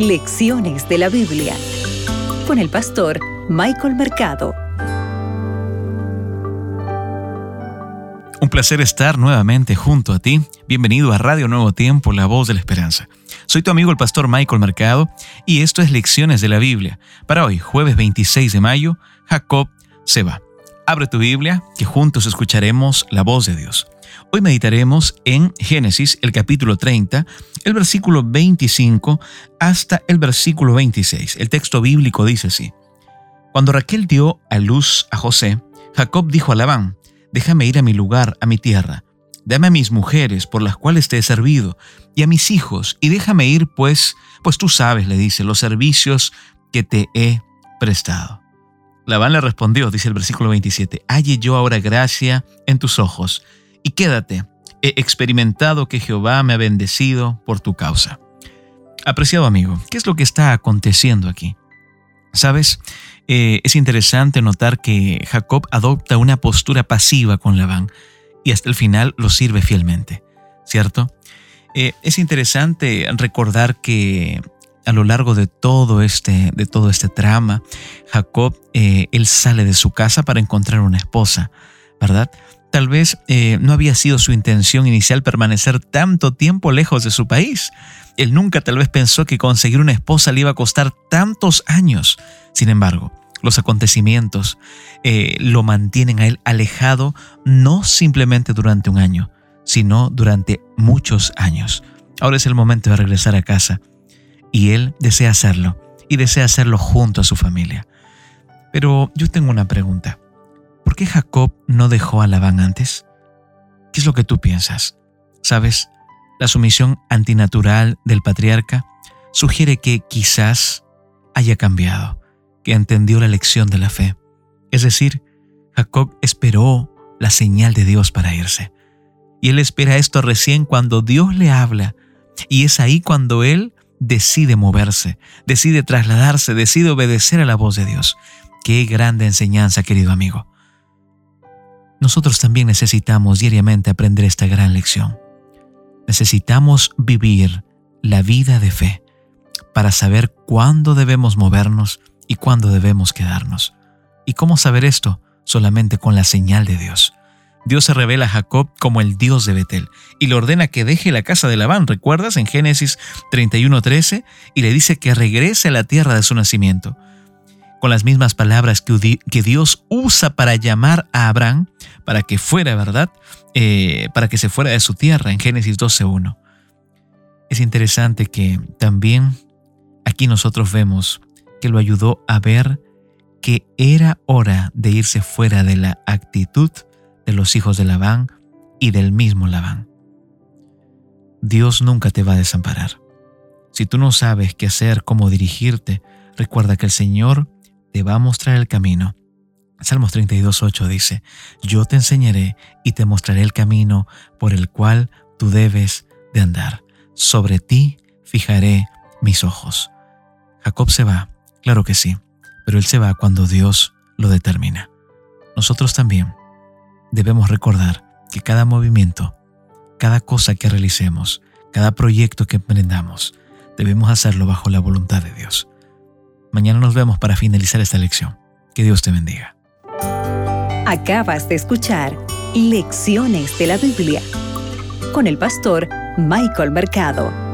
Lecciones de la Biblia con el pastor Michael Mercado. Un placer estar nuevamente junto a ti. Bienvenido a Radio Nuevo Tiempo, la voz de la esperanza. Soy tu amigo el pastor Michael Mercado y esto es Lecciones de la Biblia. Para hoy, jueves 26 de mayo, Jacob se va. Abre tu Biblia, que juntos escucharemos la voz de Dios. Hoy meditaremos en Génesis, el capítulo 30, el versículo 25 hasta el versículo 26. El texto bíblico dice así. Cuando Raquel dio a luz a José, Jacob dijo a Labán, déjame ir a mi lugar, a mi tierra, dame a mis mujeres por las cuales te he servido, y a mis hijos, y déjame ir, pues, pues tú sabes, le dice, los servicios que te he prestado. Labán le respondió, dice el versículo 27, halle yo ahora gracia en tus ojos, y quédate, he experimentado que Jehová me ha bendecido por tu causa. Apreciado amigo, ¿qué es lo que está aconteciendo aquí? Sabes, eh, es interesante notar que Jacob adopta una postura pasiva con Labán y hasta el final lo sirve fielmente, ¿cierto? Eh, es interesante recordar que a lo largo de todo este, de todo este trama, Jacob, eh, él sale de su casa para encontrar una esposa, ¿verdad? Tal vez eh, no había sido su intención inicial permanecer tanto tiempo lejos de su país. Él nunca tal vez pensó que conseguir una esposa le iba a costar tantos años. Sin embargo, los acontecimientos eh, lo mantienen a él alejado no simplemente durante un año, sino durante muchos años. Ahora es el momento de regresar a casa y él desea hacerlo y desea hacerlo junto a su familia. Pero yo tengo una pregunta. ¿Por qué Jacob no dejó a Labán antes? ¿Qué es lo que tú piensas? ¿Sabes? La sumisión antinatural del patriarca sugiere que quizás haya cambiado, que entendió la lección de la fe. Es decir, Jacob esperó la señal de Dios para irse. Y él espera esto recién cuando Dios le habla. Y es ahí cuando él decide moverse, decide trasladarse, decide obedecer a la voz de Dios. Qué grande enseñanza, querido amigo. Nosotros también necesitamos diariamente aprender esta gran lección. Necesitamos vivir la vida de fe para saber cuándo debemos movernos y cuándo debemos quedarnos. ¿Y cómo saber esto? Solamente con la señal de Dios. Dios se revela a Jacob como el Dios de Betel y le ordena que deje la casa de Labán, ¿recuerdas? En Génesis 31:13, y le dice que regrese a la tierra de su nacimiento con las mismas palabras que Dios usa para llamar a Abraham para que fuera, ¿verdad? Eh, para que se fuera de su tierra en Génesis 12.1. Es interesante que también aquí nosotros vemos que lo ayudó a ver que era hora de irse fuera de la actitud de los hijos de Labán y del mismo Labán. Dios nunca te va a desamparar. Si tú no sabes qué hacer, cómo dirigirte, recuerda que el Señor te va a mostrar el camino. Salmos 32.8 dice, Yo te enseñaré y te mostraré el camino por el cual tú debes de andar. Sobre ti fijaré mis ojos. Jacob se va, claro que sí, pero él se va cuando Dios lo determina. Nosotros también debemos recordar que cada movimiento, cada cosa que realicemos, cada proyecto que emprendamos, debemos hacerlo bajo la voluntad de Dios. Mañana nos vemos para finalizar esta lección. Que Dios te bendiga. Acabas de escuchar Lecciones de la Biblia con el pastor Michael Mercado.